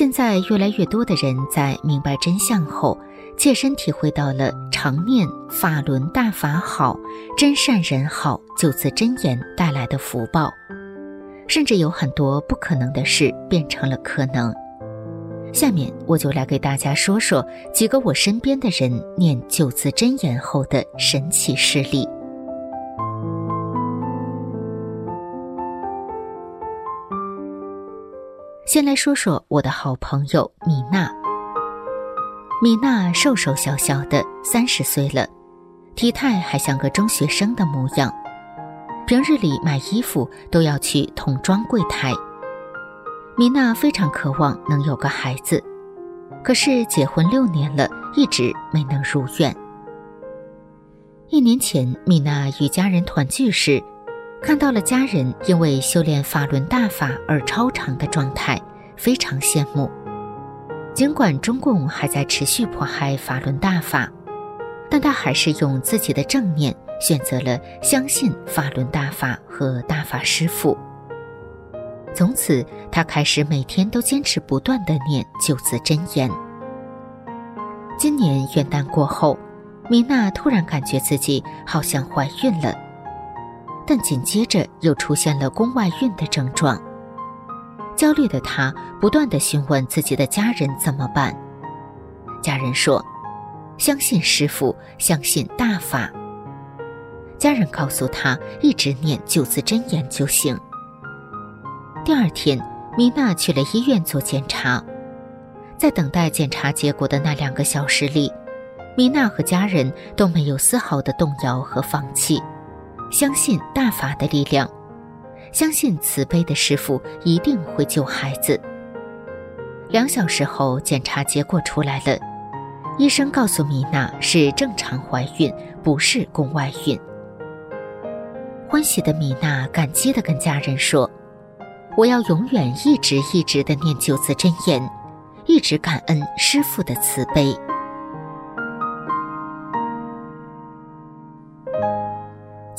现在越来越多的人在明白真相后，切身体会到了常念法轮大法好，真善人好九字真言带来的福报，甚至有很多不可能的事变成了可能。下面我就来给大家说说几个我身边的人念九字真言后的神奇事例。先来说说我的好朋友米娜。米娜瘦瘦小小的，三十岁了，体态还像个中学生的模样。平日里买衣服都要去童装柜台。米娜非常渴望能有个孩子，可是结婚六年了，一直没能如愿。一年前，米娜与家人团聚时。看到了家人因为修炼法轮大法而超常的状态，非常羡慕。尽管中共还在持续迫害法轮大法，但他还是用自己的正念选择了相信法轮大法和大法师父。从此，他开始每天都坚持不断的念九字真言。今年元旦过后，米娜突然感觉自己好像怀孕了。但紧接着又出现了宫外孕的症状，焦虑的她不断的询问自己的家人怎么办。家人说：“相信师傅，相信大法。”家人告诉她，一直念九字真言就行。第二天，米娜去了医院做检查，在等待检查结果的那两个小时里，米娜和家人都没有丝毫的动摇和放弃。相信大法的力量，相信慈悲的师傅一定会救孩子。两小时后，检查结果出来了，医生告诉米娜是正常怀孕，不是宫外孕。欢喜的米娜感激地跟家人说：“我要永远一直一直的念九字真言，一直感恩师傅的慈悲。”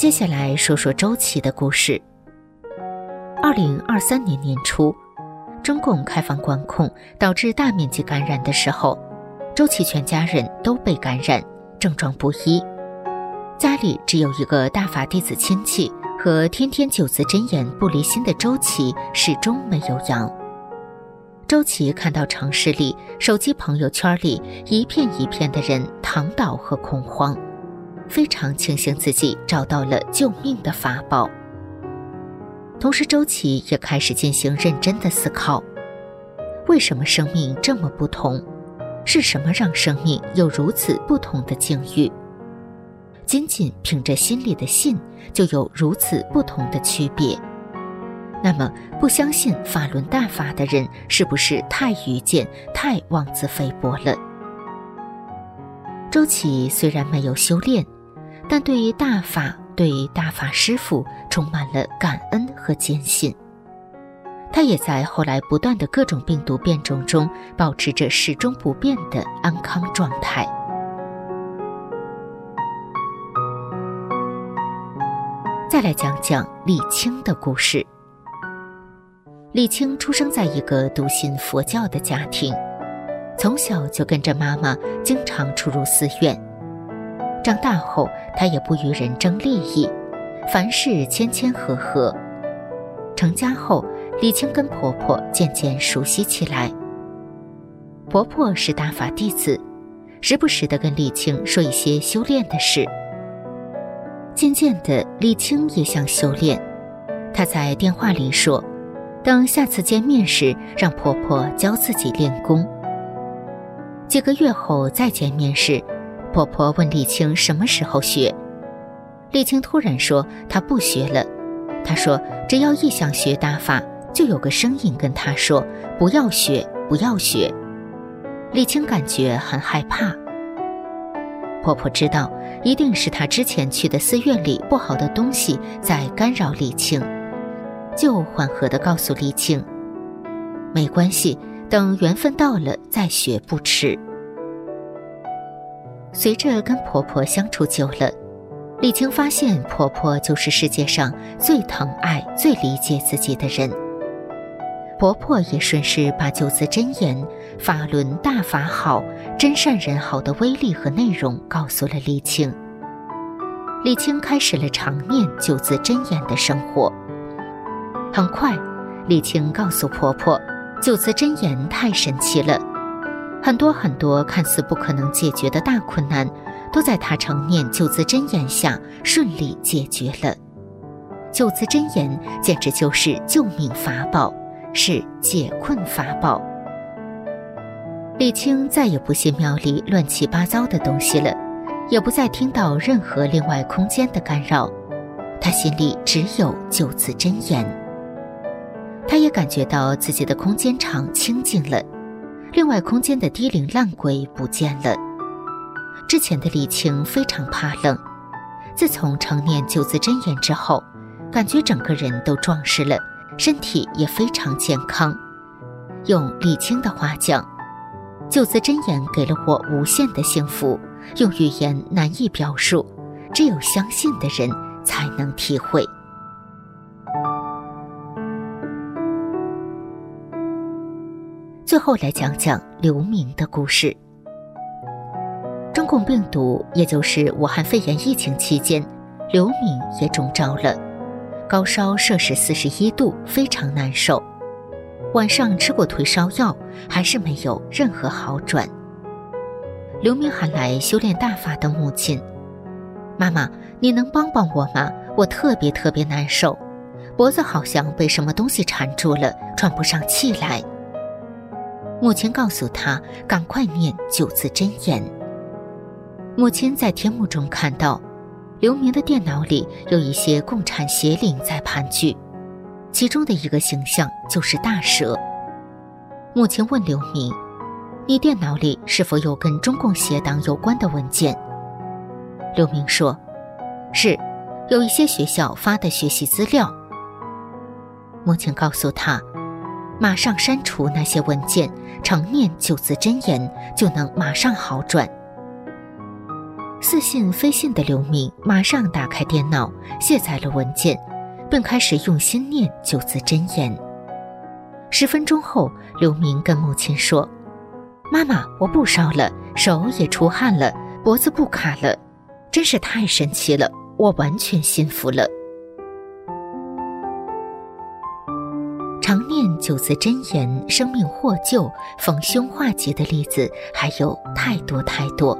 接下来说说周琦的故事。二零二三年年初，中共开放管控导致大面积感染的时候，周琦全家人都被感染，症状不一。家里只有一个大法弟子亲戚和天天九字真言不离心的周琦始终没有阳。周琦看到城市里手机朋友圈里一片一片的人躺倒和恐慌。非常庆幸自己找到了救命的法宝。同时，周琦也开始进行认真的思考：为什么生命这么不同？是什么让生命有如此不同的境遇？仅仅凭着心里的信，就有如此不同的区别？那么，不相信法轮大法的人，是不是太愚见、太妄自菲薄了？周琦虽然没有修炼。但对于大法对于大法师父充满了感恩和坚信。他也在后来不断的各种病毒变种中保持着始终不变的安康状态。再来讲讲李清的故事。李清出生在一个笃信佛教的家庭，从小就跟着妈妈经常出入寺院。长大后，他也不与人争利益，凡事谦谦和和。成家后，李清跟婆婆渐渐熟悉起来。婆婆是大法弟子，时不时的跟李清说一些修炼的事。渐渐的，李清也想修炼。他在电话里说。等下次见面时，让婆婆教自己练功。几个月后再见面时，婆婆问李青什么时候学。李青突然说她不学了。她说只要一想学打法，就有个声音跟她说不要学，不要学。李青感觉很害怕。婆婆知道一定是她之前去的寺院里不好的东西在干扰李青。就缓和地告诉李青：“没关系，等缘分到了再学不迟。”随着跟婆婆相处久了，李青发现婆婆就是世界上最疼爱、最理解自己的人。婆婆也顺势把九字真言“法轮大法好，真善人好”的威力和内容告诉了李青。李青开始了常念九字真言的生活。很快，李青告诉婆婆，九字真言太神奇了，很多很多看似不可能解决的大困难，都在他常念九字真言下顺利解决了。九字真言简直就是救命法宝，是解困法宝。李青再也不信庙里乱七八糟的东西了，也不再听到任何另外空间的干扰，他心里只有九字真言。他也感觉到自己的空间场清净了，另外空间的低龄烂鬼不见了。之前的李青非常怕冷，自从成念九字真言之后，感觉整个人都壮实了，身体也非常健康。用李青的话讲，九字真言给了我无限的幸福，用语言难以表述，只有相信的人才能体会。最后来讲讲刘明的故事。中共病毒，也就是武汉肺炎疫情期间，刘明也中招了，高烧摄氏四十一度，非常难受。晚上吃过退烧药，还是没有任何好转。刘明喊来修炼大法的母亲：“妈妈，你能帮帮我吗？我特别特别难受，脖子好像被什么东西缠住了，喘不上气来。”母亲告诉他：“赶快念九字真言。”母亲在天幕中看到，刘明的电脑里有一些共产邪灵在盘踞，其中的一个形象就是大蛇。母亲问刘明：“你电脑里是否有跟中共邪党有关的文件？”刘明说：“是，有一些学校发的学习资料。”母亲告诉他。马上删除那些文件，常念九字真言就能马上好转。似信非信的刘明马上打开电脑，卸载了文件，并开始用心念九字真言。十分钟后，刘明跟母亲说：“妈妈，我不烧了，手也出汗了，脖子不卡了，真是太神奇了，我完全信服了。”常念九字真言，生命获救、逢凶化吉的例子还有太多太多。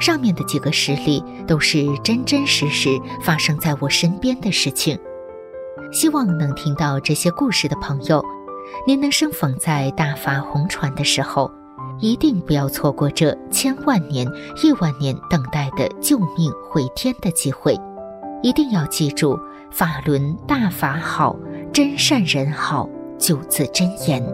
上面的几个实例都是真真实实发生在我身边的事情。希望能听到这些故事的朋友，您能生逢在大法红传的时候，一定不要错过这千万年、亿万年等待的救命回天的机会。一定要记住，法轮大法好。真善人好九字真言。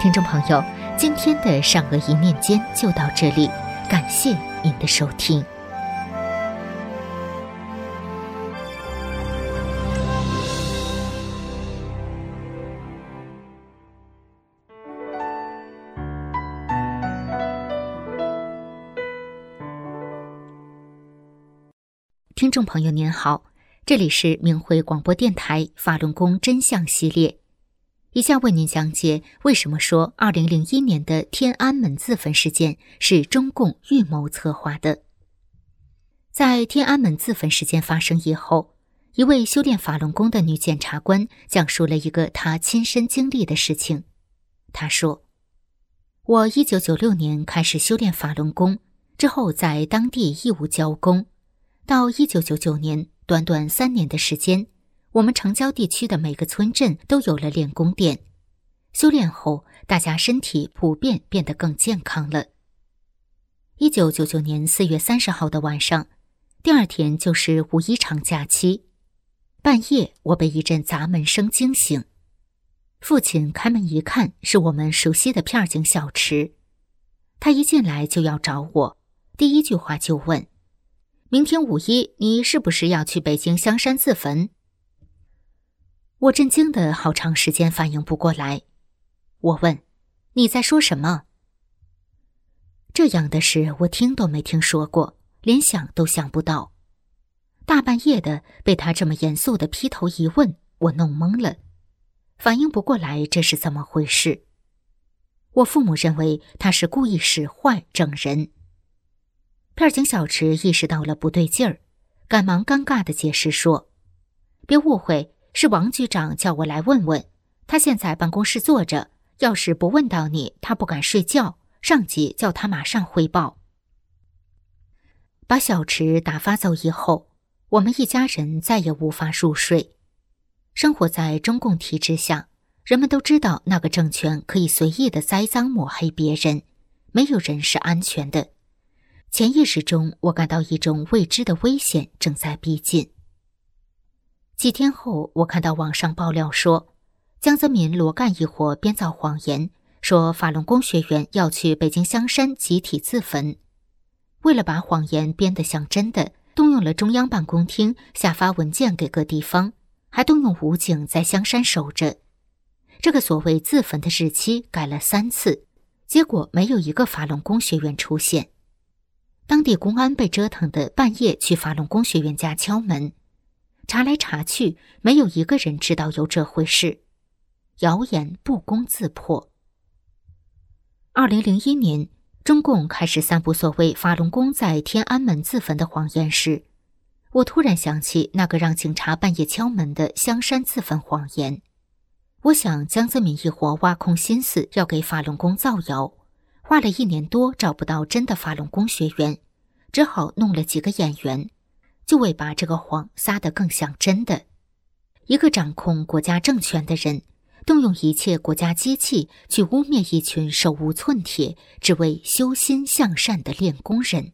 听众朋友，今天的善恶一念间就到这里，感谢您的收听。众朋友您好，这里是明慧广播电台法轮功真相系列，以下为您讲解为什么说二零零一年的天安门自焚事件是中共预谋策划的。在天安门自焚事件发生以后，一位修炼法轮功的女检察官讲述了一个她亲身经历的事情。她说：“我一九九六年开始修炼法轮功，之后在当地义务教功。”到一九九九年，短短三年的时间，我们城郊地区的每个村镇都有了练功店。修炼后，大家身体普遍变得更健康了。一九九九年四月三十号的晚上，第二天就是五一长假期。半夜，我被一阵砸门声惊醒。父亲开门一看，是我们熟悉的片儿警小池。他一进来就要找我，第一句话就问。明天五一，你是不是要去北京香山自焚？我震惊的好长时间反应不过来。我问：“你在说什么？”这样的事我听都没听说过，连想都想不到。大半夜的被他这么严肃的劈头一问，我弄懵了，反应不过来这是怎么回事。我父母认为他是故意使坏整人。片警小池意识到了不对劲儿，赶忙尴尬的解释说：“别误会，是王局长叫我来问问。他现在办公室坐着，要是不问到你，他不敢睡觉。上级叫他马上汇报。”把小池打发走以后，我们一家人再也无法入睡。生活在中共体制下，人们都知道那个政权可以随意的栽赃抹黑别人，没有人是安全的。潜意识中，我感到一种未知的危险正在逼近。几天后，我看到网上爆料说，江泽民、罗干一伙编造谎言，说法轮功学员要去北京香山集体自焚。为了把谎言编得像真的，动用了中央办公厅下发文件给各地方，还动用武警在香山守着。这个所谓自焚的日期改了三次，结果没有一个法轮功学员出现。当地公安被折腾的半夜去法轮功学员家敲门，查来查去，没有一个人知道有这回事，谣言不攻自破。二零零一年，中共开始散布所谓法轮功在天安门自焚的谎言时，我突然想起那个让警察半夜敲门的香山自焚谎言。我想江泽民一伙挖空心思要给法轮功造谣。花了一年多找不到真的法轮功学员，只好弄了几个演员，就为把这个谎撒得更像真的。一个掌控国家政权的人，动用一切国家机器去污蔑一群手无寸铁、只为修心向善的练功人。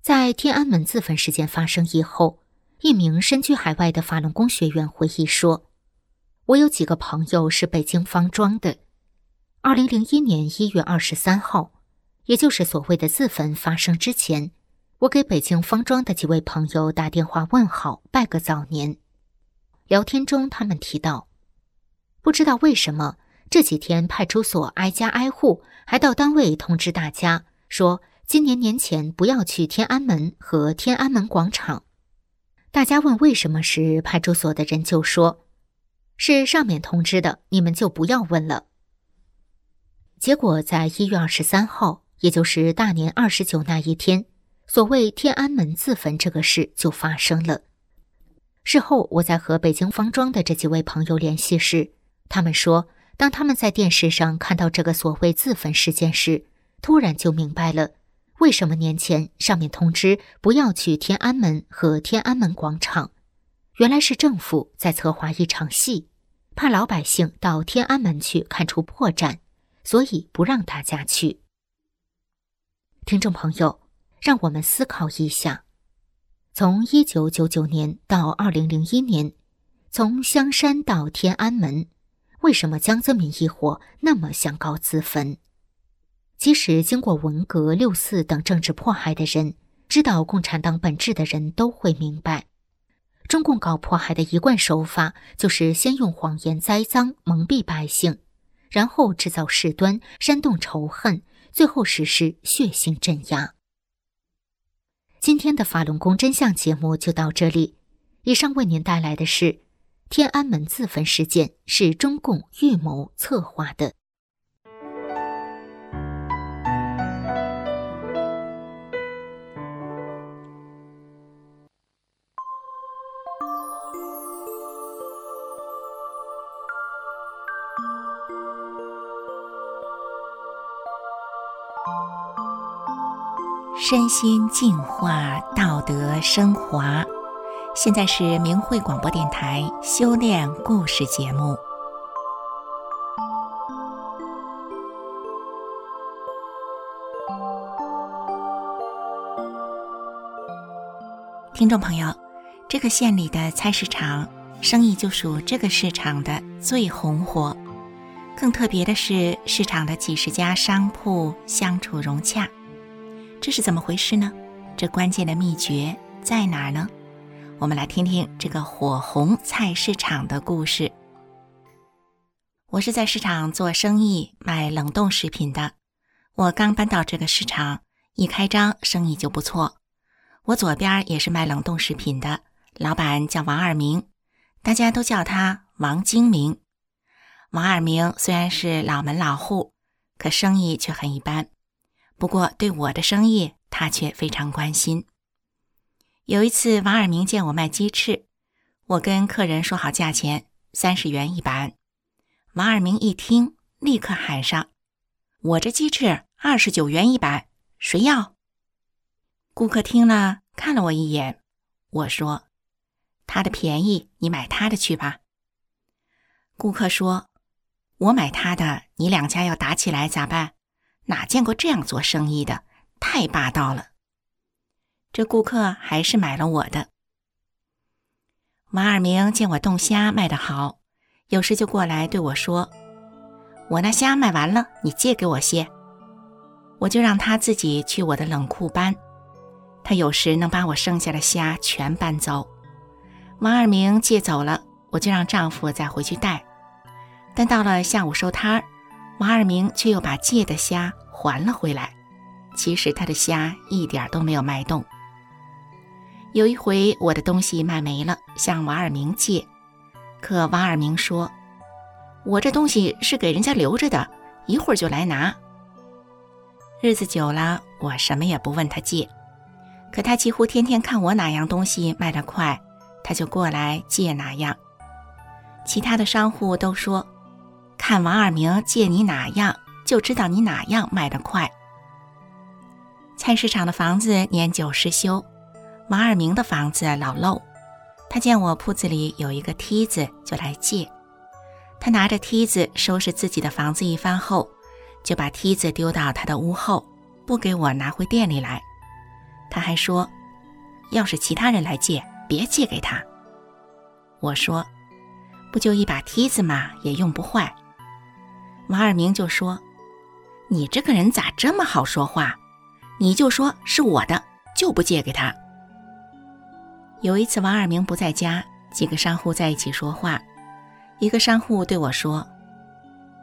在天安门自焚事件发生以后，一名身居海外的法轮功学员回忆说：“我有几个朋友是北京方庄的。”二零零一年一月二十三号，也就是所谓的自焚发生之前，我给北京方庄的几位朋友打电话问好，拜个早年。聊天中，他们提到，不知道为什么这几天派出所挨家挨户，还到单位通知大家说，今年年前不要去天安门和天安门广场。大家问为什么时，派出所的人就说，是上面通知的，你们就不要问了。结果，在一月二十三号，也就是大年二十九那一天，所谓天安门自焚这个事就发生了。事后，我在和北京方庄的这几位朋友联系时，他们说，当他们在电视上看到这个所谓自焚事件时，突然就明白了，为什么年前上面通知不要去天安门和天安门广场，原来是政府在策划一场戏，怕老百姓到天安门去看出破绽。所以不让大家去。听众朋友，让我们思考一下：从一九九九年到二零零一年，从香山到天安门，为什么江泽民一伙那么想搞自焚？即使经过文革、六四等政治迫害的人，知道共产党本质的人都会明白，中共搞迫害的一贯手法就是先用谎言栽赃蒙蔽百姓，然后制造事端煽动仇恨，最后实施血腥镇压。今天的法轮功真相节目就到这里，以上为您带来的是天安门自焚事件是中共预谋策划的。身心净化，道德升华。现在是明慧广播电台修炼故事节目。听众朋友，这个县里的菜市场生意就属这个市场的最红火。更特别的是，市场的几十家商铺相处融洽。这是怎么回事呢？这关键的秘诀在哪儿呢？我们来听听这个火红菜市场的故事。我是在市场做生意，卖冷冻食品的。我刚搬到这个市场，一开张生意就不错。我左边也是卖冷冻食品的，老板叫王二明，大家都叫他王精明。王二明虽然是老门老户，可生意却很一般。不过，对我的生意，他却非常关心。有一次，王二明见我卖鸡翅，我跟客人说好价钱，三十元一板。王二明一听，立刻喊上：“我这鸡翅二十九元一板，谁要？”顾客听了，看了我一眼，我说：“他的便宜，你买他的去吧。”顾客说：“我买他的，你两家要打起来咋办？”哪见过这样做生意的？太霸道了！这顾客还是买了我的。王二明见我冻虾卖得好，有时就过来对我说：“我那虾卖完了，你借给我些。”我就让他自己去我的冷库搬。他有时能把我剩下的虾全搬走。王二明借走了，我就让丈夫再回去带。但到了下午收摊儿。王二明却又把借的虾还了回来，其实他的虾一点都没有卖动。有一回我的东西卖没了，向王二明借，可王二明说：“我这东西是给人家留着的，一会儿就来拿。”日子久了，我什么也不问他借，可他几乎天天看我哪样东西卖得快，他就过来借哪样。其他的商户都说。看王二明借你哪样，就知道你哪样卖得快。菜市场的房子年久失修，王二明的房子老漏。他见我铺子里有一个梯子，就来借。他拿着梯子收拾自己的房子一番后，就把梯子丢到他的屋后，不给我拿回店里来。他还说，要是其他人来借，别借给他。我说，不就一把梯子嘛，也用不坏。王二明就说：“你这个人咋这么好说话？你就说是我的，就不借给他。”有一次，王二明不在家，几个商户在一起说话。一个商户对我说：“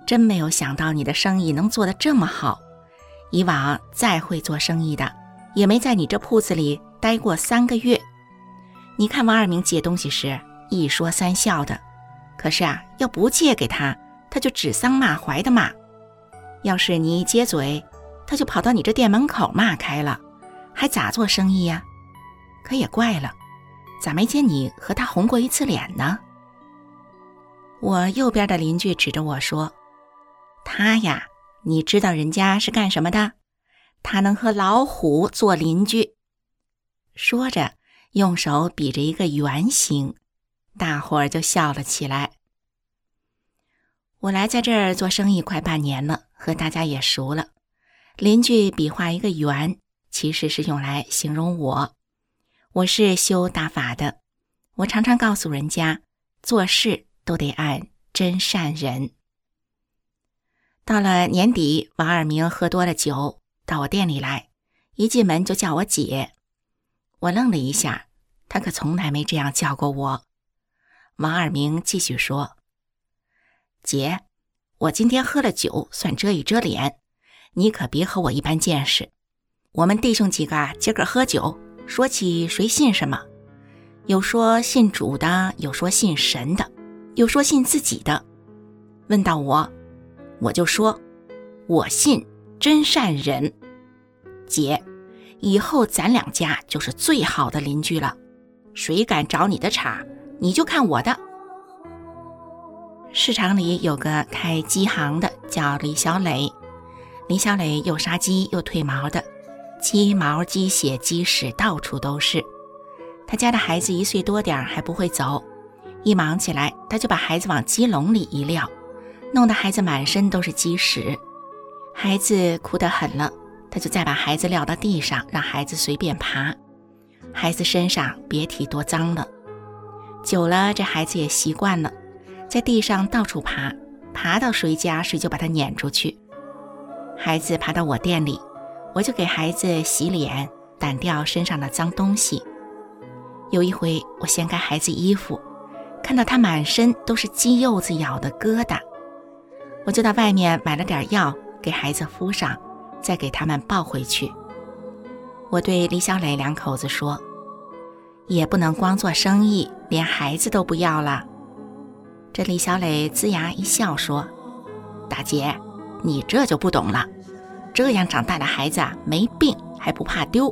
真没有想到你的生意能做得这么好。以往再会做生意的，也没在你这铺子里待过三个月。你看王二明借东西时一说三笑的，可是啊，要不借给他。”他就指桑骂槐的骂，要是你一接嘴，他就跑到你这店门口骂开了，还咋做生意呀？可也怪了，咋没见你和他红过一次脸呢？我右边的邻居指着我说：“他呀，你知道人家是干什么的？他能和老虎做邻居。”说着，用手比着一个圆形，大伙儿就笑了起来。我来在这儿做生意快半年了，和大家也熟了。邻居比划一个圆，其实是用来形容我。我是修大法的，我常常告诉人家，做事都得按真善人。到了年底，王二明喝多了酒，到我店里来，一进门就叫我姐。我愣了一下，他可从来没这样叫过我。王二明继续说：“姐，我今天喝了酒，算遮一遮脸，你可别和我一般见识。我们弟兄几个啊，今个喝酒，说起谁信什么，有说信主的，有说信神的，有说信自己的。问到我。”我就说，我信真善人，姐，以后咱两家就是最好的邻居了。谁敢找你的茬，你就看我的。市场里有个开鸡行的，叫李小磊。李小磊又杀鸡又褪毛的，鸡毛、鸡血、鸡屎到处都是。他家的孩子一岁多点儿还不会走，一忙起来，他就把孩子往鸡笼里一撂。弄得孩子满身都是鸡屎，孩子哭得很了，他就再把孩子撂到地上，让孩子随便爬。孩子身上别提多脏了。久了，这孩子也习惯了，在地上到处爬，爬到谁家谁就把他撵出去。孩子爬到我店里，我就给孩子洗脸，掸掉身上的脏东西。有一回，我掀开孩子衣服，看到他满身都是鸡柚子咬的疙瘩。我就到外面买了点药给孩子敷上，再给他们抱回去。我对李小磊两口子说：“也不能光做生意，连孩子都不要了。”这李小磊龇牙一笑说：“大姐，你这就不懂了。这样长大的孩子啊，没病还不怕丢。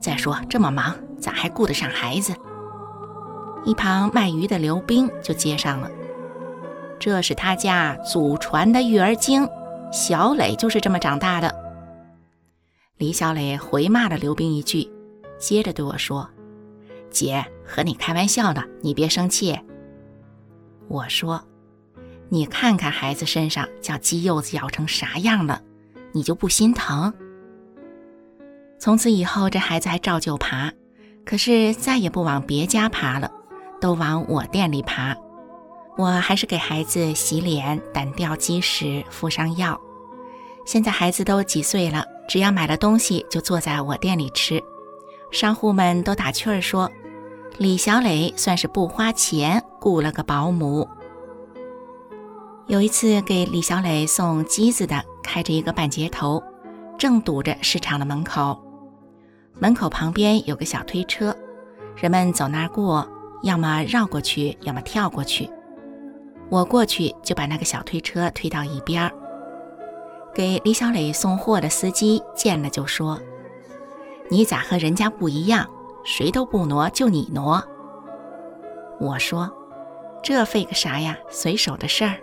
再说这么忙，咋还顾得上孩子？”一旁卖鱼的刘冰就接上了。这是他家祖传的育儿经，小磊就是这么长大的。李小磊回骂了刘冰一句，接着对我说：“姐和你开玩笑呢，你别生气。”我说：“你看看孩子身上叫鸡柚子咬成啥样了，你就不心疼？”从此以后，这孩子还照旧爬，可是再也不往别家爬了，都往我店里爬。我还是给孩子洗脸、掸掉鸡屎、敷上药。现在孩子都几岁了，只要买了东西就坐在我店里吃。商户们都打趣儿说：“李小磊算是不花钱雇了个保姆。”有一次给李小磊送机子的开着一个半截头，正堵着市场的门口。门口旁边有个小推车，人们走那儿过，要么绕过去，要么跳过去。我过去就把那个小推车推到一边儿，给李小磊送货的司机见了就说：“你咋和人家不一样？谁都不挪，就你挪。”我说：“这费个啥呀？随手的事儿。”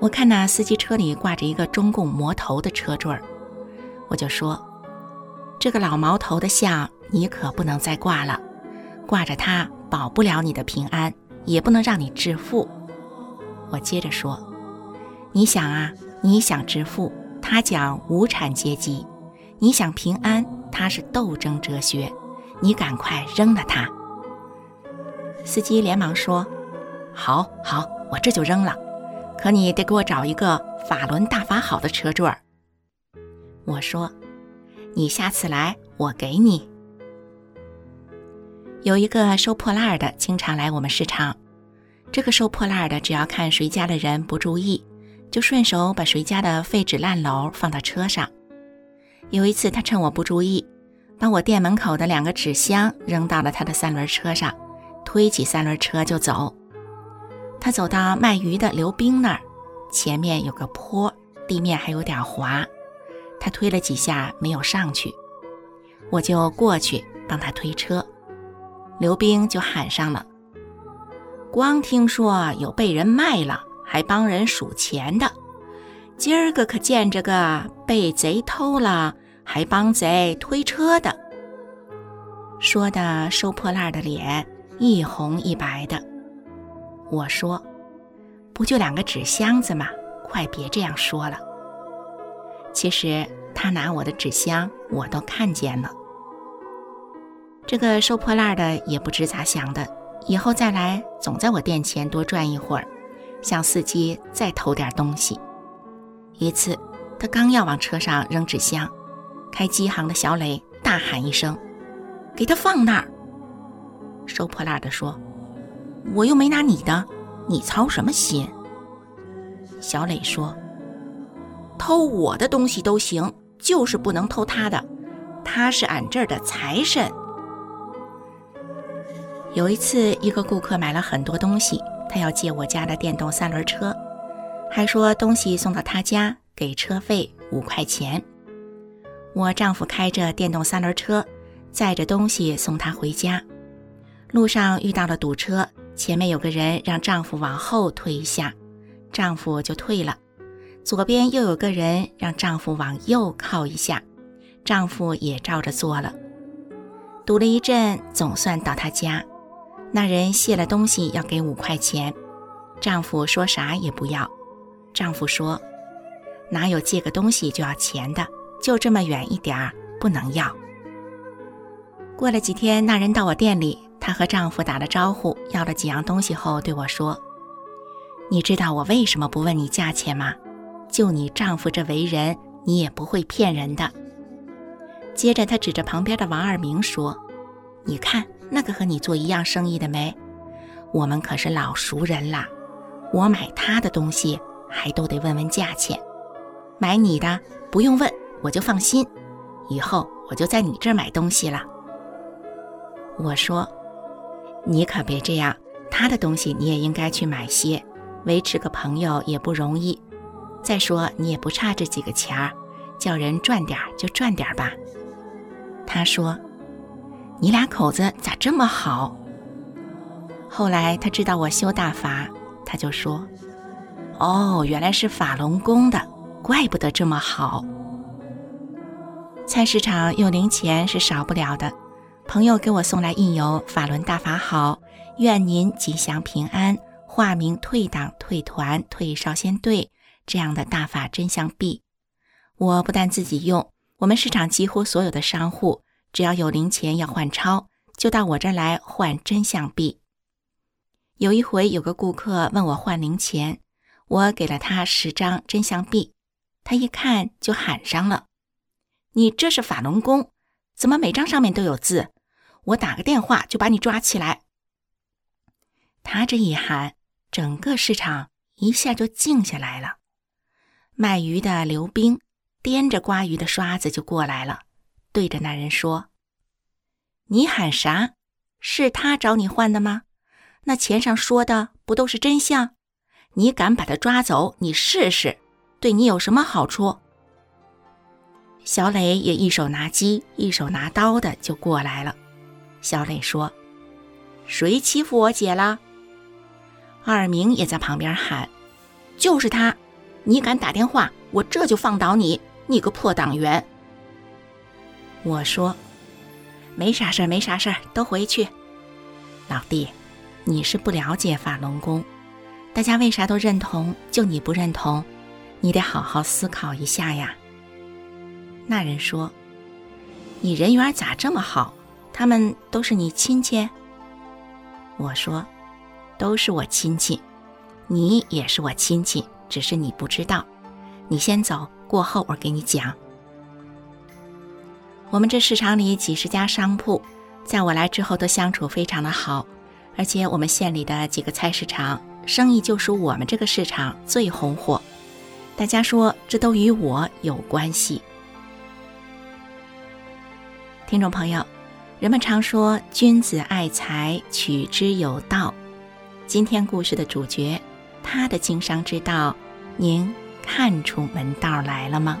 我看那司机车里挂着一个中共魔头的车坠儿，我就说：“这个老毛头的像你可不能再挂了，挂着它保不了你的平安，也不能让你致富。”我接着说：“你想啊，你想致富，他讲无产阶级；你想平安，他是斗争哲学。你赶快扔了它。”司机连忙说：“好，好，我这就扔了。可你得给我找一个法轮大法好的车坠儿。”我说：“你下次来，我给你。”有一个收破烂的，经常来我们市场。这个收破烂的，只要看谁家的人不注意，就顺手把谁家的废纸烂篓放到车上。有一次，他趁我不注意，把我店门口的两个纸箱扔到了他的三轮车上，推起三轮车就走。他走到卖鱼的刘冰那儿，前面有个坡，地面还有点滑，他推了几下没有上去，我就过去帮他推车，刘冰就喊上了。光听说有被人卖了，还帮人数钱的，今儿个可见着个被贼偷了，还帮贼推车的。说的收破烂的脸一红一白的。我说，不就两个纸箱子吗？快别这样说了。其实他拿我的纸箱，我都看见了。这个收破烂的也不知咋想的。以后再来，总在我店前多转一会儿，向司机再偷点东西。一次，他刚要往车上扔纸箱，开机行的小磊大喊一声：“给他放那儿！”收破烂的说：“我又没拿你的，你操什么心？”小磊说：“偷我的东西都行，就是不能偷他的，他是俺这儿的财神。”有一次，一个顾客买了很多东西，他要借我家的电动三轮车，还说东西送到他家给车费五块钱。我丈夫开着电动三轮车，载着东西送他回家。路上遇到了堵车，前面有个人让丈夫往后退一下，丈夫就退了。左边又有个人让丈夫往右靠一下，丈夫也照着做了。堵了一阵，总算到他家。那人卸了东西要给五块钱，丈夫说啥也不要。丈夫说：“哪有借个东西就要钱的？就这么远一点儿，不能要。”过了几天，那人到我店里。她和丈夫打了招呼，要了几样东西后，对我说：“你知道我为什么不问你价钱吗？就你丈夫这为人，你也不会骗人的。”接着，她指着旁边的王二明说：“你看那个和你做一样生意的没？我们可是老熟人啦。我买他的东西还都得问问价钱，买你的不用问，我就放心。以后我就在你这儿买东西了。”我说。你可别这样，他的东西你也应该去买些，维持个朋友也不容易。再说你也不差这几个钱儿，叫人赚点儿就赚点儿吧。他说：“你俩口子咋这么好？”后来他知道我修大法，他就说：“哦，原来是法轮功的，怪不得这么好。”菜市场用零钱是少不了的。朋友给我送来印有“法轮大法好，愿您吉祥平安，化名退党退团退少先队”这样的大法真相币。我不但自己用，我们市场几乎所有的商户，只要有零钱要换钞，就到我这儿来换真相币。有一回，有个顾客问我换零钱，我给了他十张真相币，他一看就喊上了：“你这是法轮功，怎么每张上面都有字？”我打个电话就把你抓起来。他这一喊，整个市场一下就静下来了。卖鱼的刘冰掂着刮鱼的刷子就过来了，对着那人说：“你喊啥？是他找你换的吗？那钱上说的不都是真相？你敢把他抓走，你试试，对你有什么好处？”小磊也一手拿鸡，一手拿刀的就过来了。小磊说：“谁欺负我姐了？”二明也在旁边喊：“就是他！你敢打电话，我这就放倒你！你个破党员！”我说：“没啥事儿，没啥事儿，都回去。”老弟，你是不了解法轮功，大家为啥都认同，就你不认同？你得好好思考一下呀。那人说：“你人缘咋这么好？”他们都是你亲戚，我说，都是我亲戚，你也是我亲戚，只是你不知道。你先走，过后我给你讲。我们这市场里几十家商铺，在我来之后都相处非常的好，而且我们县里的几个菜市场生意就属我们这个市场最红火。大家说这都与我有关系。听众朋友。人们常说“君子爱财，取之有道”。今天故事的主角，他的经商之道，您看出门道来了吗？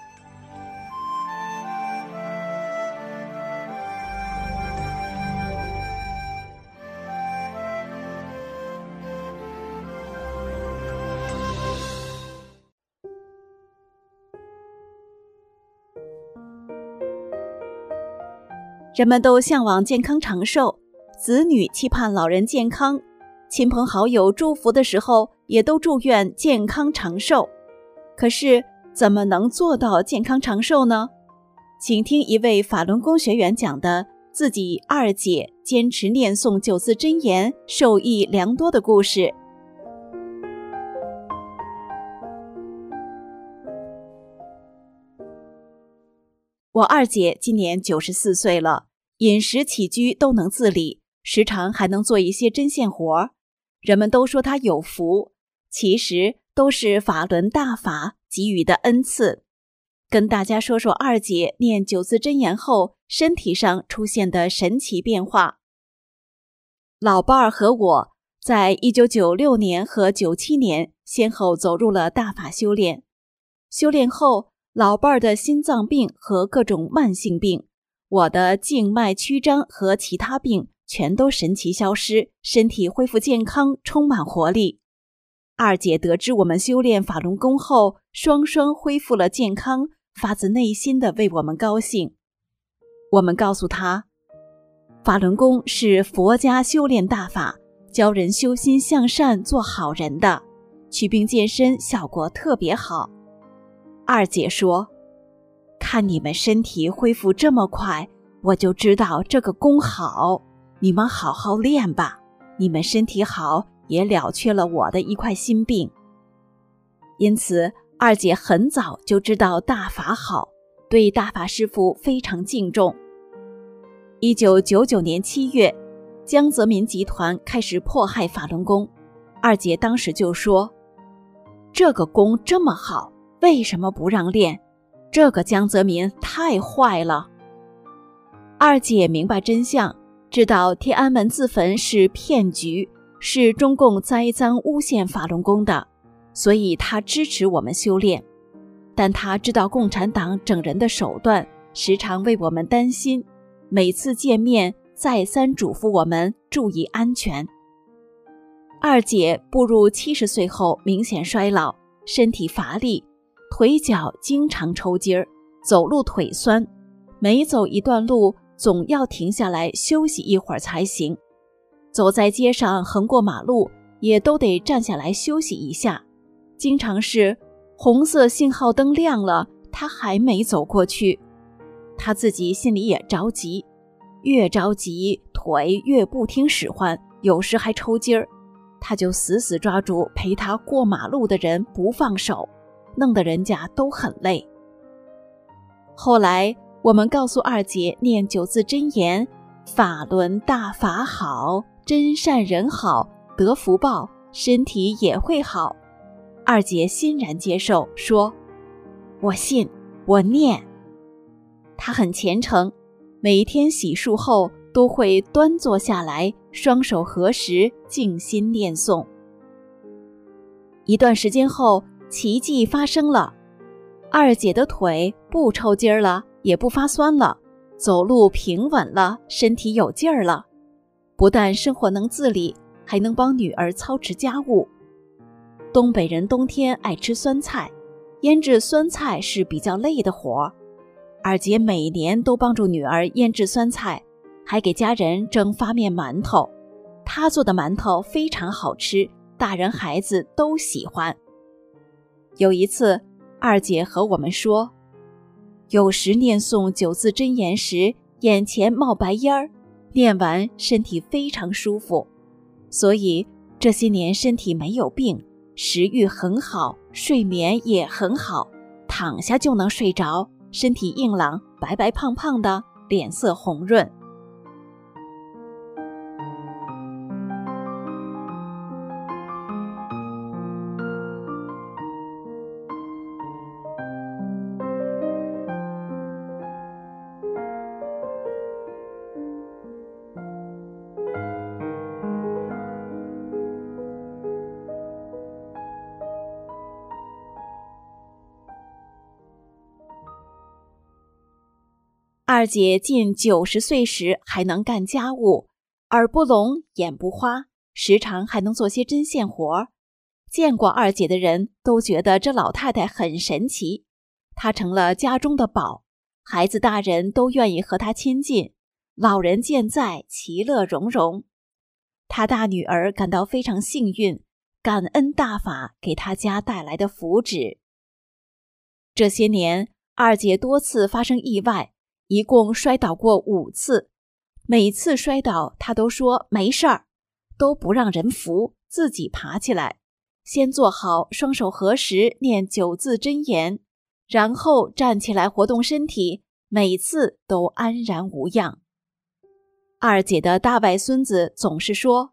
人们都向往健康长寿，子女期盼老人健康，亲朋好友祝福的时候也都祝愿健康长寿。可是，怎么能做到健康长寿呢？请听一位法轮功学员讲的自己二姐坚持念诵九字真言，受益良多的故事。我二姐今年九十四岁了，饮食起居都能自理，时常还能做一些针线活人们都说她有福，其实都是法轮大法给予的恩赐。跟大家说说二姐念九字真言后身体上出现的神奇变化。老伴儿和我在一九九六年和九七年先后走入了大法修炼，修炼后。老伴儿的心脏病和各种慢性病，我的静脉曲张和其他病全都神奇消失，身体恢复健康，充满活力。二姐得知我们修炼法轮功后，双双恢复了健康，发自内心的为我们高兴。我们告诉她，法轮功是佛家修炼大法，教人修心向善，做好人的，祛病健身效果特别好。二姐说：“看你们身体恢复这么快，我就知道这个功好。你们好好练吧。你们身体好，也了却了我的一块心病。因此，二姐很早就知道大法好，对大法师父非常敬重。一九九九年七月，江泽民集团开始迫害法轮功，二姐当时就说：‘这个功这么好。’”为什么不让练？这个江泽民太坏了。二姐明白真相，知道天安门自焚是骗局，是中共栽赃诬陷法轮功的，所以她支持我们修炼。但她知道共产党整人的手段，时常为我们担心，每次见面再三嘱咐我们注意安全。二姐步入七十岁后，明显衰老，身体乏力。腿脚经常抽筋儿，走路腿酸，每走一段路总要停下来休息一会儿才行。走在街上横过马路也都得站下来休息一下。经常是红色信号灯亮了，他还没走过去，他自己心里也着急，越着急腿越不听使唤，有时还抽筋儿，他就死死抓住陪他过马路的人不放手。弄得人家都很累。后来我们告诉二姐念九字真言：“法轮大法好，真善人好，得福报，身体也会好。”二姐欣然接受，说：“我信，我念。”她很虔诚，每一天洗漱后都会端坐下来，双手合十，静心念诵。一段时间后。奇迹发生了，二姐的腿不抽筋儿了，也不发酸了，走路平稳了，身体有劲儿了。不但生活能自理，还能帮女儿操持家务。东北人冬天爱吃酸菜，腌制酸菜是比较累的活儿。二姐每年都帮助女儿腌制酸菜，还给家人蒸发面馒头。她做的馒头非常好吃，大人孩子都喜欢。有一次，二姐和我们说，有时念诵九字真言时，眼前冒白烟儿，念完身体非常舒服，所以这些年身体没有病，食欲很好，睡眠也很好，躺下就能睡着，身体硬朗，白白胖胖的，脸色红润。二姐近九十岁时还能干家务，耳不聋，眼不花，时常还能做些针线活。见过二姐的人都觉得这老太太很神奇，她成了家中的宝，孩子大人都愿意和她亲近，老人健在，其乐融融。她大女儿感到非常幸运，感恩大法给她家带来的福祉。这些年，二姐多次发生意外，一共摔倒过五次，每次摔倒他都说没事儿，都不让人扶，自己爬起来。先做好双手合十念九字真言，然后站起来活动身体，每次都安然无恙。二姐的大外孙子总是说：“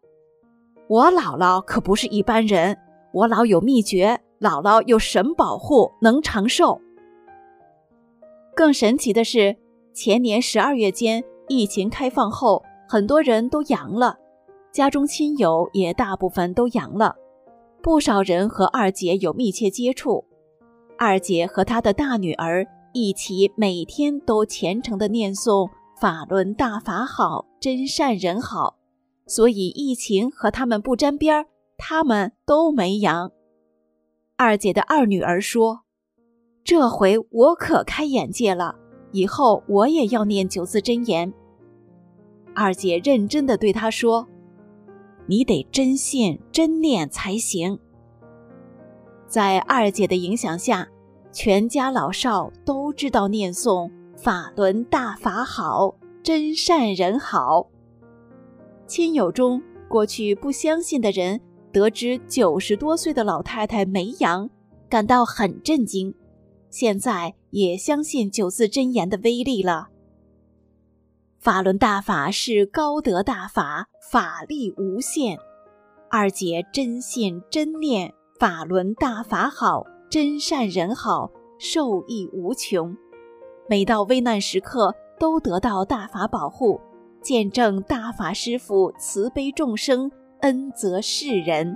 我姥姥可不是一般人，我姥有秘诀，姥姥有神保护，能长寿。”更神奇的是，前年十二月间疫情开放后，很多人都阳了，家中亲友也大部分都阳了。不少人和二姐有密切接触，二姐和她的大女儿一起每天都虔诚的念诵“法轮大法好，真善人好”，所以疫情和他们不沾边儿，他们都没阳。二姐的二女儿说：“这回我可开眼界了，以后我也要念九字真言。”二姐认真的对她说。你得真信真念才行。在二姐的影响下，全家老少都知道念诵“法轮大法好，真善人好”。亲友中，过去不相信的人得知九十多岁的老太太没阳，感到很震惊，现在也相信九字真言的威力了。法轮大法是高德大法，法力无限。二姐真信真念，法轮大法好，真善人好，受益无穷。每到危难时刻，都得到大法保护，见证大法师父慈悲众生，恩泽世人。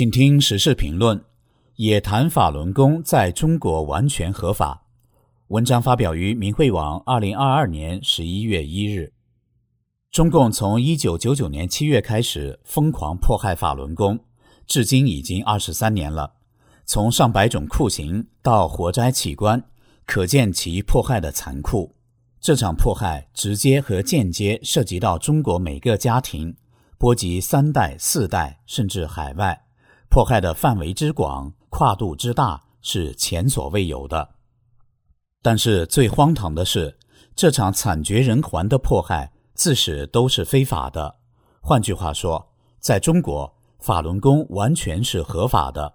请听时事评论：也谈法轮功在中国完全合法。文章发表于明慧网，二零二二年十一月一日。中共从一九九九年七月开始疯狂迫害法轮功，至今已经二十三年了。从上百种酷刑到活摘器官，可见其迫害的残酷。这场迫害直接和间接涉及到中国每个家庭，波及三代、四代，甚至海外。迫害的范围之广、跨度之大是前所未有的。但是最荒唐的是，这场惨绝人寰的迫害自始都是非法的。换句话说，在中国，法轮功完全是合法的。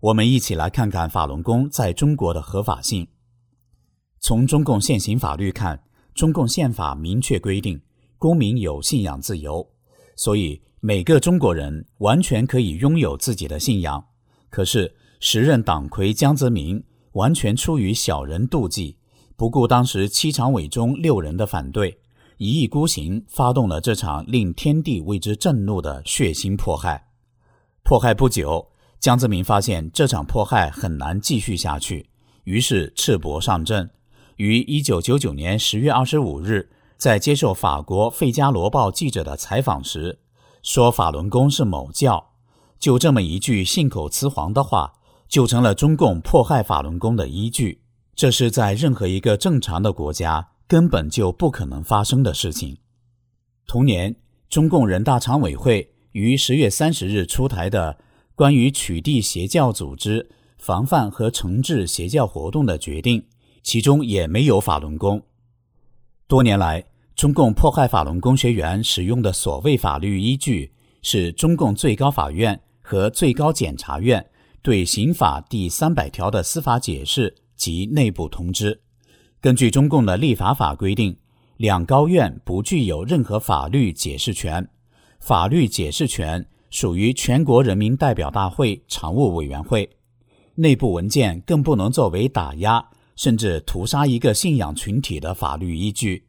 我们一起来看看法轮功在中国的合法性。从中共现行法律看，中共宪法明确规定，公民有信仰自由，所以。每个中国人完全可以拥有自己的信仰，可是时任党魁江泽民完全出于小人妒忌，不顾当时七常委中六人的反对，一意孤行，发动了这场令天地为之震怒的血腥迫害。迫害不久，江泽民发现这场迫害很难继续下去，于是赤膊上阵，于一九九九年十月二十五日，在接受法国《费加罗报》记者的采访时。说法轮功是某教，就这么一句信口雌黄的话，就成了中共迫害法轮功的依据。这是在任何一个正常的国家根本就不可能发生的事情。同年，中共人大常委会于十月三十日出台的《关于取缔邪教组织、防范和惩治邪教活动的决定》，其中也没有法轮功。多年来，中共迫害法轮功学员使用的所谓法律依据是中共最高法院和最高检察院对刑法第三百条的司法解释及内部通知。根据中共的立法法规定，两高院不具有任何法律解释权，法律解释权属于全国人民代表大会常务委员会。内部文件更不能作为打压甚至屠杀一个信仰群体的法律依据。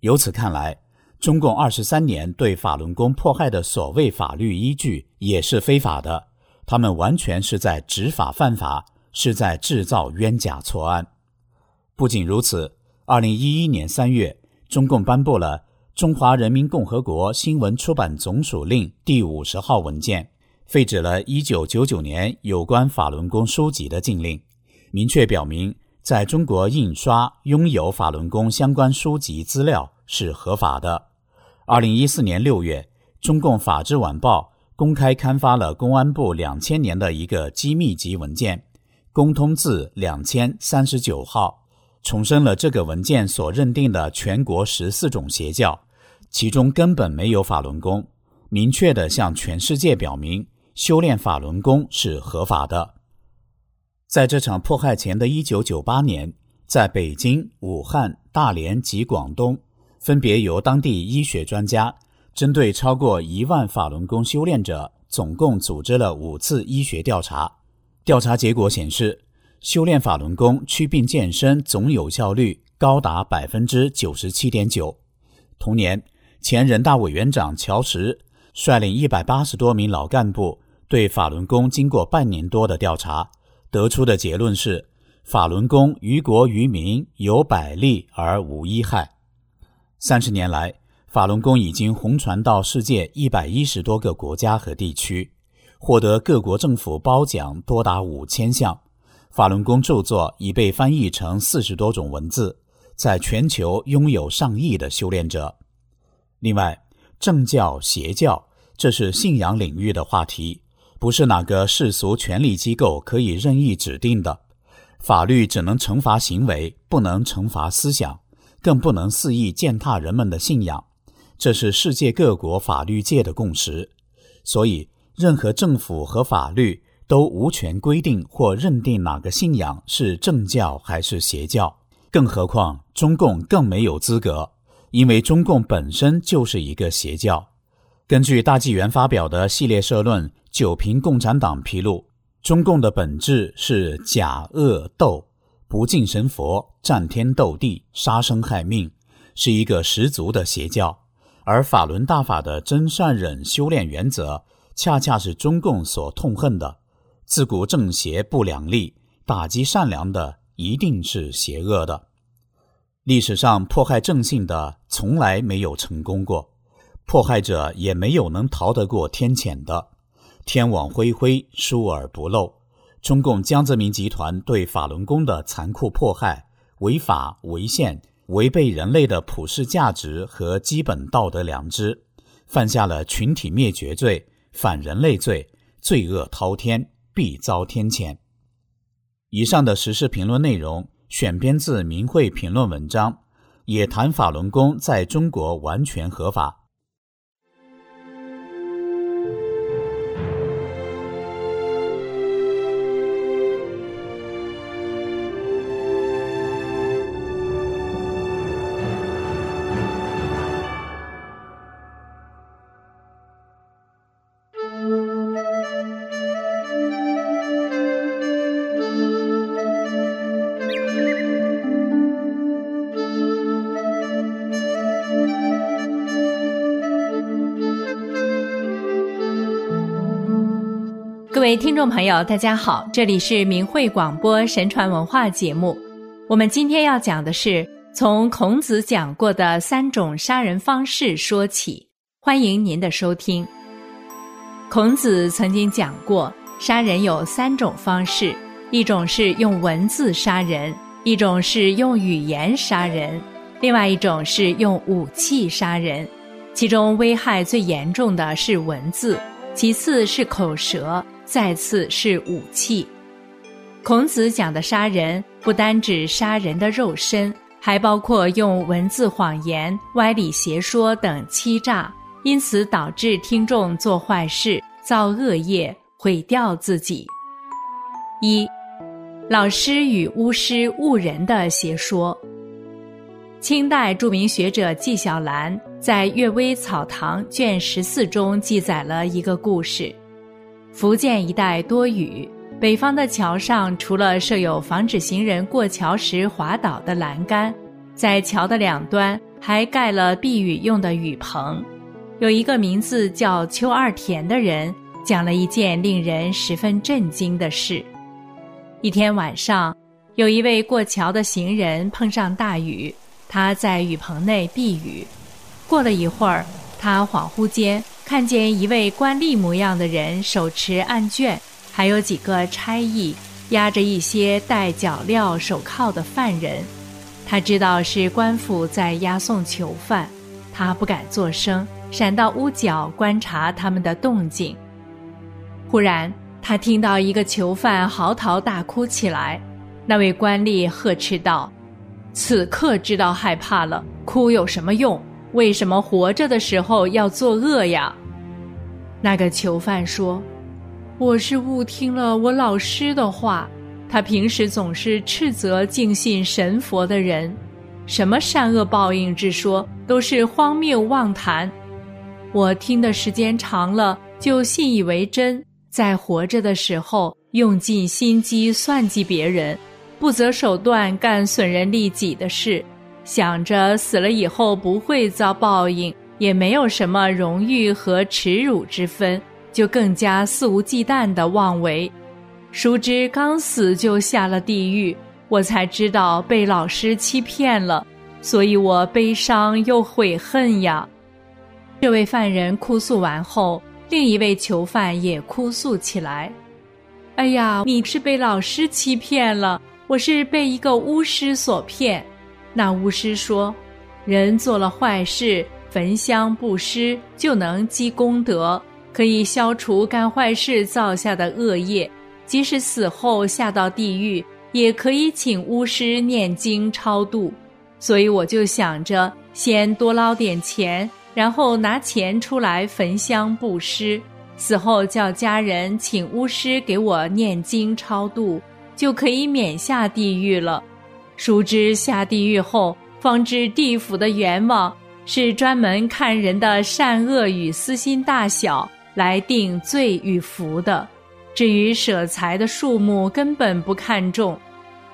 由此看来，中共二十三年对法轮功迫害的所谓法律依据也是非法的，他们完全是在执法犯法，是在制造冤假错案。不仅如此，二零一一年三月，中共颁布了《中华人民共和国新闻出版总署令》第五十号文件，废止了一九九九年有关法轮功书籍的禁令，明确表明。在中国印刷拥有法轮功相关书籍资料是合法的。二零一四年六月，中共法制晚报公开刊发了公安部两千年的一个机密级文件《公通字两千三十九号》，重申了这个文件所认定的全国十四种邪教，其中根本没有法轮功，明确的向全世界表明修炼法轮功是合法的。在这场迫害前的1998年，在北京、武汉、大连及广东，分别由当地医学专家针对超过一万法轮功修炼者，总共组织了五次医学调查。调查结果显示，修炼法轮功祛病健身总有效率高达百分之九十七点九。同年，前人大委员长乔石率领一百八十多名老干部，对法轮功经过半年多的调查。得出的结论是，法轮功于国于民有百利而无一害。三十年来，法轮功已经红传到世界一百一十多个国家和地区，获得各国政府褒奖多达五千项。法轮功著作已被翻译成四十多种文字，在全球拥有上亿的修炼者。另外，正教邪教，这是信仰领域的话题。不是哪个世俗权力机构可以任意指定的，法律只能惩罚行为，不能惩罚思想，更不能肆意践踏人们的信仰，这是世界各国法律界的共识。所以，任何政府和法律都无权规定或认定哪个信仰是正教还是邪教，更何况中共更没有资格，因为中共本身就是一个邪教。根据大纪元发表的系列社论。九评共产党披露，中共的本质是假恶斗，不敬神佛，战天斗地，杀生害命，是一个十足的邪教。而法轮大法的真善忍修炼原则，恰恰是中共所痛恨的。自古正邪不两立，打击善良的一定是邪恶的。历史上迫害正信的从来没有成功过，迫害者也没有能逃得过天谴的。天网恢恢，疏而不漏。中共江泽民集团对法轮功的残酷迫害，违法违宪，违背人类的普世价值和基本道德良知，犯下了群体灭绝罪、反人类罪，罪恶滔天，必遭天谴。以上的时事评论内容选编自明慧评论文章，也谈法轮功在中国完全合法。听众朋友，大家好，这里是明慧广播神传文化节目。我们今天要讲的是从孔子讲过的三种杀人方式说起，欢迎您的收听。孔子曾经讲过，杀人有三种方式：一种是用文字杀人，一种是用语言杀人，另外一种是用武器杀人。其中危害最严重的是文字，其次是口舌，再次是武器。孔子讲的杀人，不单指杀人的肉身，还包括用文字谎言、歪理邪说等欺诈，因此导致听众做坏事、造恶业、毁掉自己。一，老师与巫师误人的邪说。清代著名学者纪晓岚在《阅微草堂》卷十四中记载了一个故事：福建一带多雨。北方的桥上，除了设有防止行人过桥时滑倒的栏杆，在桥的两端还盖了避雨用的雨棚。有一个名字叫邱二田的人，讲了一件令人十分震惊的事。一天晚上，有一位过桥的行人碰上大雨，他在雨棚内避雨。过了一会儿，他恍惚间看见一位官吏模样的人手持案卷。还有几个差役押着一些戴脚镣手铐的犯人，他知道是官府在押送囚犯，他不敢作声，闪到屋角观察他们的动静。忽然，他听到一个囚犯嚎啕大哭起来，那位官吏呵斥道：“此刻知道害怕了，哭有什么用？为什么活着的时候要作恶呀？”那个囚犯说。我是误听了我老师的话，他平时总是斥责敬信神佛的人，什么善恶报应之说都是荒谬妄谈。我听的时间长了，就信以为真，在活着的时候用尽心机算计别人，不择手段干损人利己的事，想着死了以后不会遭报应，也没有什么荣誉和耻辱之分。就更加肆无忌惮的妄为，殊知刚死就下了地狱，我才知道被老师欺骗了，所以我悲伤又悔恨呀。这位犯人哭诉完后，另一位囚犯也哭诉起来：“哎呀，你是被老师欺骗了，我是被一个巫师所骗。那巫师说，人做了坏事，焚香布施就能积功德。”可以消除干坏事造下的恶业，即使死后下到地狱，也可以请巫师念经超度。所以我就想着先多捞点钱，然后拿钱出来焚香布施，死后叫家人请巫师给我念经超度，就可以免下地狱了。殊知下地狱后，方知地府的阎王是专门看人的善恶与私心大小。来定罪与福的，至于舍财的数目，根本不看重。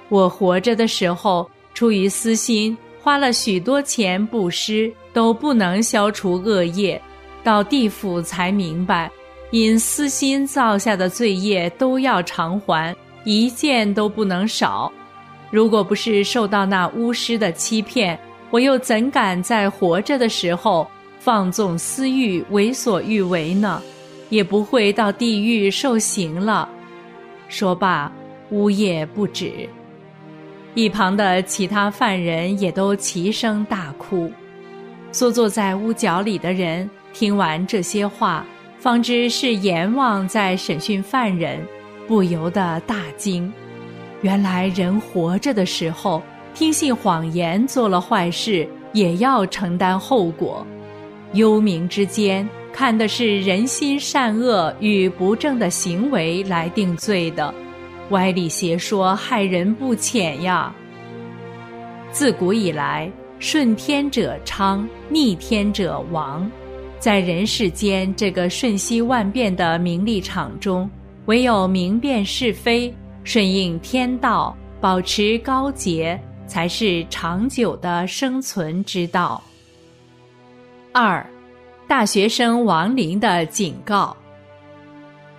我活着的时候，出于私心，花了许多钱布施，都不能消除恶业。到地府才明白，因私心造下的罪业都要偿还，一件都不能少。如果不是受到那巫师的欺骗，我又怎敢在活着的时候？放纵私欲，为所欲为呢，也不会到地狱受刑了。说罢，呜咽不止。一旁的其他犯人也都齐声大哭。缩坐在屋角里的人听完这些话，方知是阎王在审讯犯人，不由得大惊。原来人活着的时候听信谎言，做了坏事，也要承担后果。幽冥之间看的是人心善恶与不正的行为来定罪的，歪理邪说害人不浅呀。自古以来，顺天者昌，逆天者亡。在人世间这个瞬息万变的名利场中，唯有明辨是非，顺应天道，保持高洁，才是长久的生存之道。二，大学生亡灵的警告。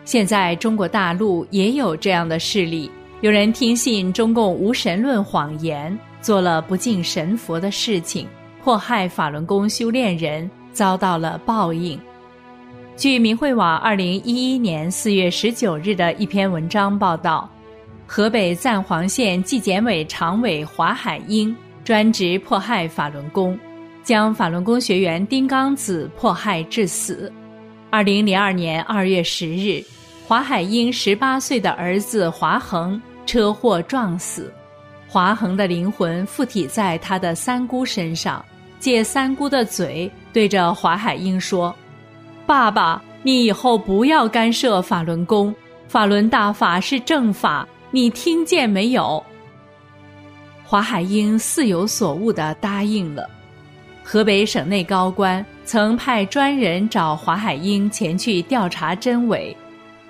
现在中国大陆也有这样的事例：有人听信中共无神论谎言，做了不敬神佛的事情，迫害法轮功修炼人，遭到了报应。据明慧网二零一一年四月十九日的一篇文章报道，河北赞皇县纪检委常委华海英专职迫害法轮功，将法轮功学员丁刚子迫害致死。二零零二年二月十日，华海英十八岁的儿子华恒车祸撞死，华恒的灵魂附体在他的三姑身上，借三姑的嘴对着华海英说。爸爸，你以后不要干涉法轮功，法轮大法是正法，你听见没有？华海英似有所悟的答应了。河北省内高官曾派专人找华海英前去调查真伪，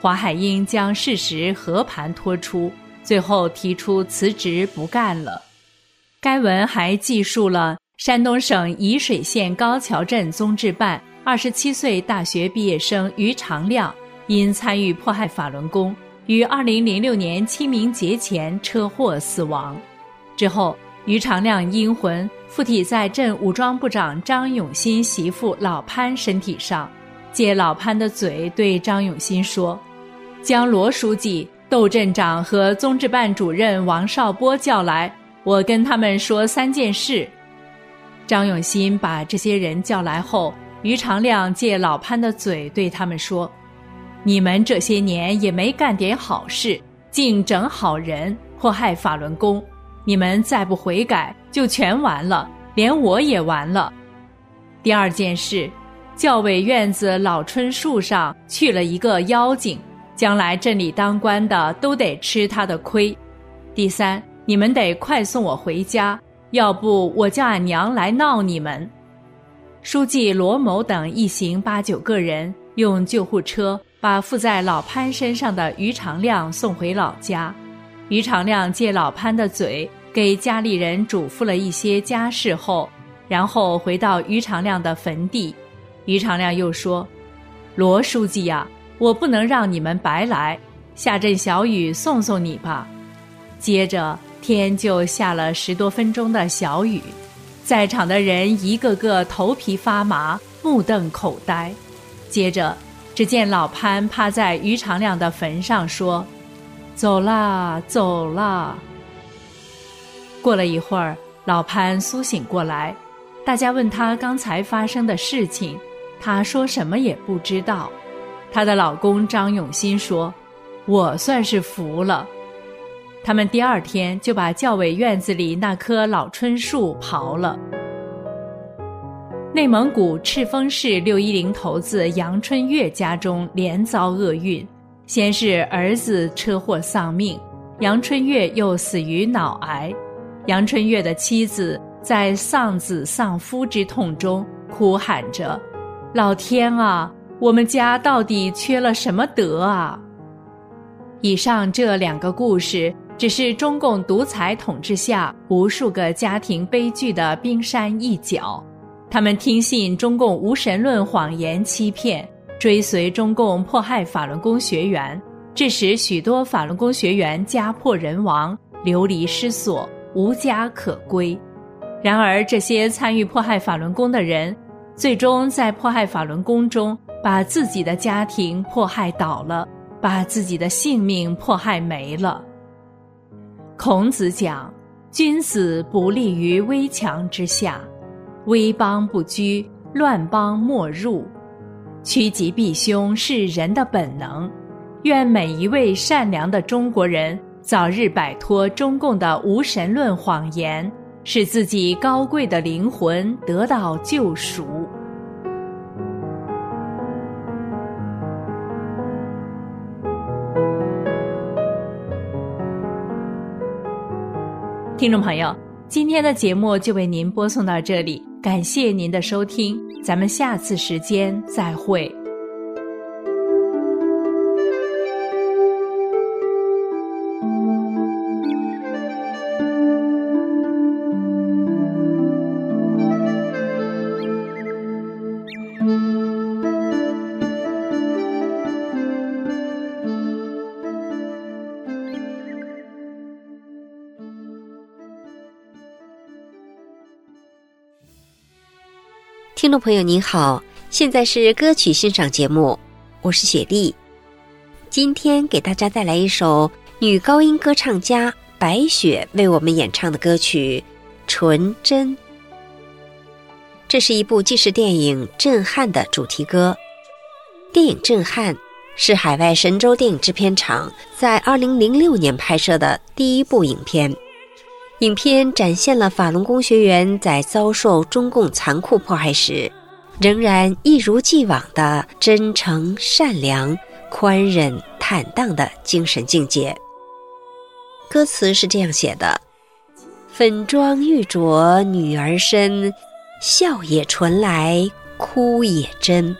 华海英将事实和盘托出，最后提出辞职不干了。该文还记述了山东省沂水县高桥镇综治办。二十七岁大学毕业生于长亮因参与迫害法轮功，于二零零六年清明节前车祸死亡。之后，于长亮阴魂附体在镇武装部长张永新媳妇老潘身体上，借老潘的嘴对张永新说：“将罗书记、窦镇长和综治办主任王少波叫来，我跟他们说三件事。”张永新把这些人叫来后。于长亮借老潘的嘴对他们说：“你们这些年也没干点好事，竟整好人，祸害法轮功。你们再不悔改，就全完了，连我也完了。”第二件事，教委院子老椿树上去了一个妖精，将来镇里当官的都得吃他的亏。第三，你们得快送我回家，要不我叫俺娘来闹你们。书记罗某等一行八九个人用救护车把附在老潘身上的于长亮送回老家。于长亮借老潘的嘴给家里人嘱咐了一些家事后，然后回到于长亮的坟地。于长亮又说：“罗书记呀，我不能让你们白来，下阵小雨送送你吧。”接着天就下了十多分钟的小雨。在场的人一个个头皮发麻，目瞪口呆。接着，只见老潘趴在于长亮的坟上说：“走啦，走啦。”过了一会儿，老潘苏醒过来，大家问他刚才发生的事情，他说什么也不知道。她的老公张永新说：“我算是服了。”他们第二天就把教委院子里那棵老椿树刨了。内蒙古赤峰市六一零头子杨春月家中连遭厄运，先是儿子车祸丧命，杨春月又死于脑癌。杨春月的妻子在丧子丧夫之痛中哭喊着：“老天啊，我们家到底缺了什么德啊？”以上这两个故事。只是中共独裁统治下无数个家庭悲剧的冰山一角，他们听信中共无神论谎言欺骗，追随中共迫害法轮功学员，致使许多法轮功学员家破人亡、流离失所、无家可归。然而，这些参与迫害法轮功的人，最终在迫害法轮功中把自己的家庭迫害倒了，把自己的性命迫害没了。孔子讲：“君子不立于危墙之下，危邦不居，乱邦莫入。趋吉避凶是人的本能。愿每一位善良的中国人早日摆脱中共的无神论谎言，使自己高贵的灵魂得到救赎。”听众朋友，今天的节目就为您播送到这里，感谢您的收听，咱们下次时间再会。听众朋友您好，现在是歌曲欣赏节目，我是雪莉。今天给大家带来一首女高音歌唱家白雪为我们演唱的歌曲《纯真》。这是一部纪实电影《震撼》的主题歌。电影《震撼》是海外神州电影制片厂在2006年拍摄的第一部影片。影片展现了法轮功学员在遭受中共残酷迫害时，仍然一如既往的真诚、善良、宽忍、坦荡的精神境界。歌词是这样写的：“粉妆玉琢女儿身，笑也纯来，哭也真。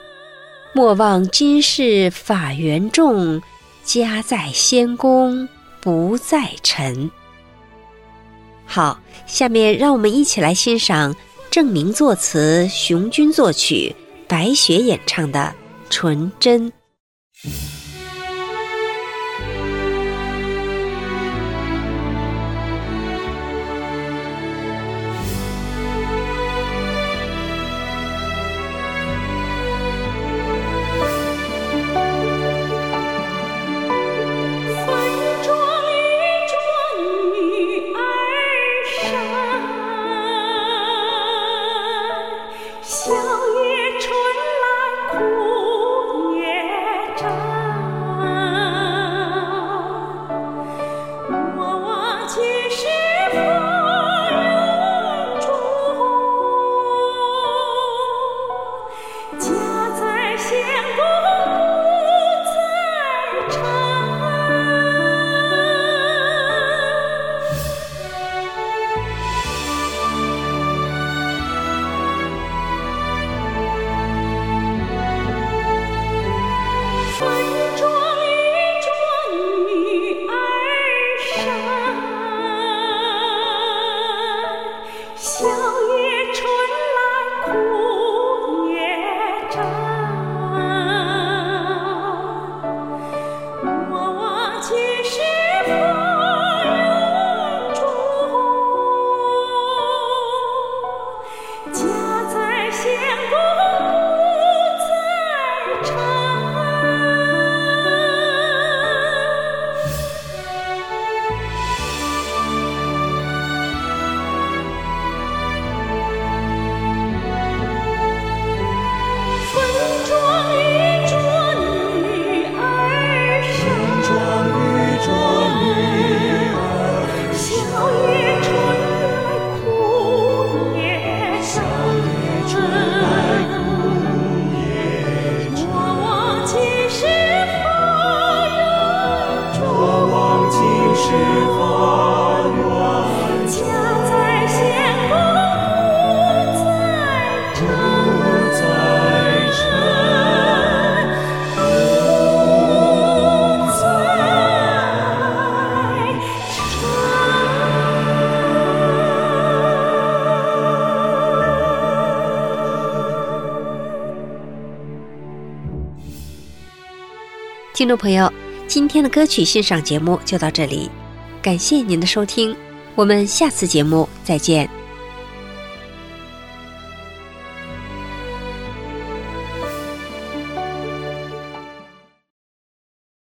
莫忘今世法缘重，家在仙宫不在尘。”好，下面让我们一起来欣赏郑明作词、熊军作曲、白雪演唱的《纯真》。听众朋友，今天的歌曲欣赏节目就到这里，感谢您的收听，我们下次节目再见。